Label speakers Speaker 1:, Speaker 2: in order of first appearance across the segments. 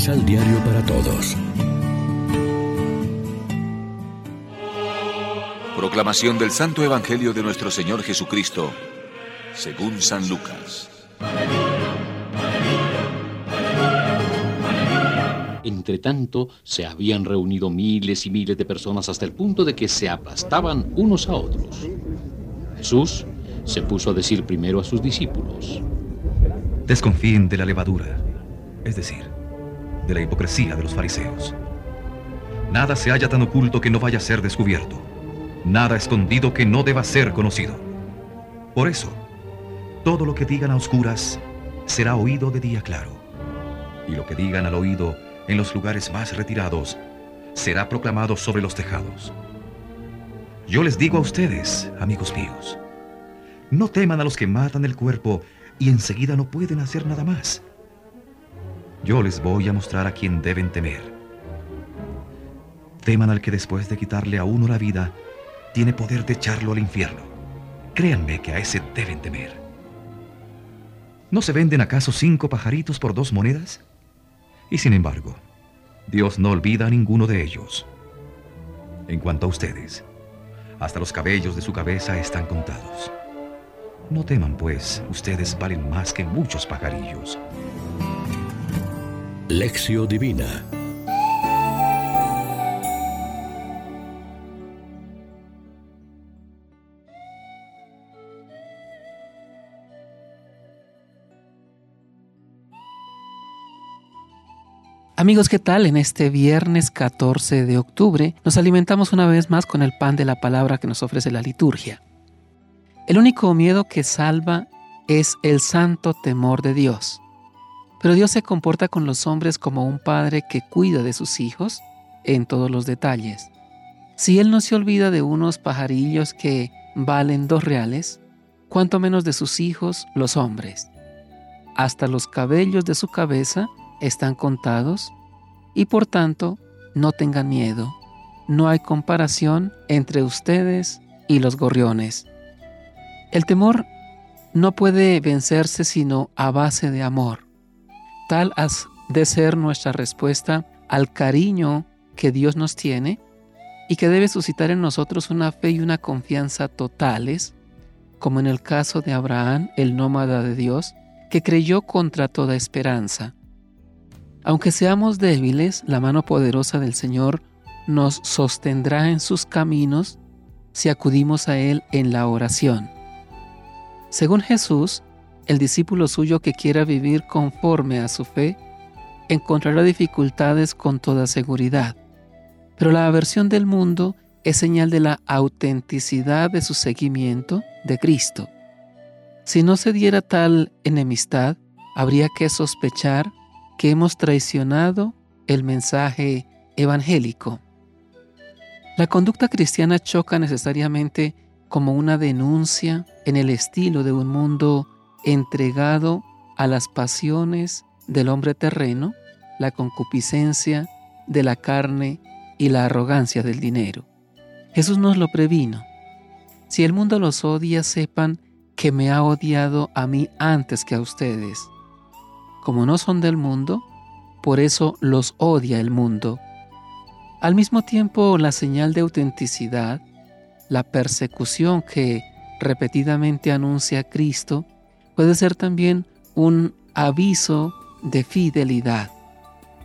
Speaker 1: Misal Diario para Todos.
Speaker 2: Proclamación del Santo Evangelio de nuestro Señor Jesucristo, según San Lucas.
Speaker 3: Entre tanto, se habían reunido miles y miles de personas hasta el punto de que se aplastaban unos a otros. Jesús se puso a decir primero a sus discípulos.
Speaker 4: Desconfíen de la levadura, es decir, de la hipocresía de los fariseos. Nada se haya tan oculto que no vaya a ser descubierto, nada escondido que no deba ser conocido. Por eso, todo lo que digan a oscuras será oído de día claro, y lo que digan al oído en los lugares más retirados será proclamado sobre los tejados. Yo les digo a ustedes, amigos míos, no teman a los que matan el cuerpo y enseguida no pueden hacer nada más. Yo les voy a mostrar a quién deben temer. Teman al que después de quitarle a uno la vida, tiene poder de echarlo al infierno. Créanme que a ese deben temer. ¿No se venden acaso cinco pajaritos por dos monedas? Y sin embargo, Dios no olvida a ninguno de ellos. En cuanto a ustedes, hasta los cabellos de su cabeza están contados. No teman, pues, ustedes valen más que muchos pajarillos.
Speaker 1: Lección Divina
Speaker 5: Amigos, ¿qué tal? En este viernes 14 de octubre nos alimentamos una vez más con el pan de la palabra que nos ofrece la liturgia. El único miedo que salva es el santo temor de Dios. Pero Dios se comporta con los hombres como un padre que cuida de sus hijos en todos los detalles. Si Él no se olvida de unos pajarillos que valen dos reales, cuanto menos de sus hijos, los hombres. Hasta los cabellos de su cabeza están contados y por tanto no tengan miedo. No hay comparación entre ustedes y los gorriones. El temor no puede vencerse sino a base de amor. Tal has de ser nuestra respuesta al cariño que Dios nos tiene y que debe suscitar en nosotros una fe y una confianza totales, como en el caso de Abraham, el nómada de Dios, que creyó contra toda esperanza. Aunque seamos débiles, la mano poderosa del Señor nos sostendrá en sus caminos si acudimos a Él en la oración. Según Jesús, el discípulo suyo que quiera vivir conforme a su fe encontrará dificultades con toda seguridad, pero la aversión del mundo es señal de la autenticidad de su seguimiento de Cristo. Si no se diera tal enemistad, habría que sospechar que hemos traicionado el mensaje evangélico. La conducta cristiana choca necesariamente como una denuncia en el estilo de un mundo entregado a las pasiones del hombre terreno, la concupiscencia de la carne y la arrogancia del dinero. Jesús nos lo previno. Si el mundo los odia, sepan que me ha odiado a mí antes que a ustedes como no son del mundo, por eso los odia el mundo. Al mismo tiempo, la señal de autenticidad, la persecución que repetidamente anuncia Cristo, puede ser también un aviso de fidelidad,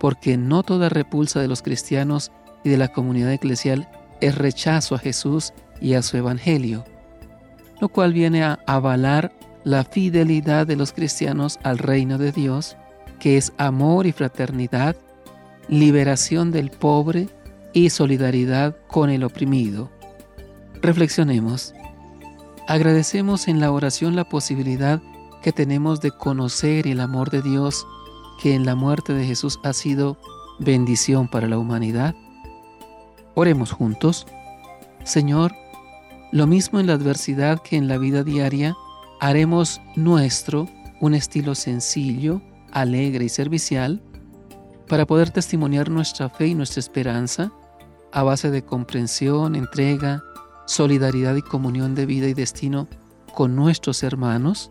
Speaker 5: porque no toda repulsa de los cristianos y de la comunidad eclesial es rechazo a Jesús y a su Evangelio, lo cual viene a avalar la fidelidad de los cristianos al reino de Dios, que es amor y fraternidad, liberación del pobre y solidaridad con el oprimido. Reflexionemos. Agradecemos en la oración la posibilidad que tenemos de conocer el amor de Dios que en la muerte de Jesús ha sido bendición para la humanidad. Oremos juntos. Señor, lo mismo en la adversidad que en la vida diaria, haremos nuestro un estilo sencillo, alegre y servicial para poder testimoniar nuestra fe y nuestra esperanza a base de comprensión, entrega, solidaridad y comunión de vida y destino con nuestros hermanos.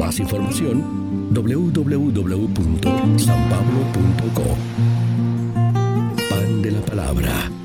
Speaker 1: Más información www.sanpablo.co Pan de la Palabra.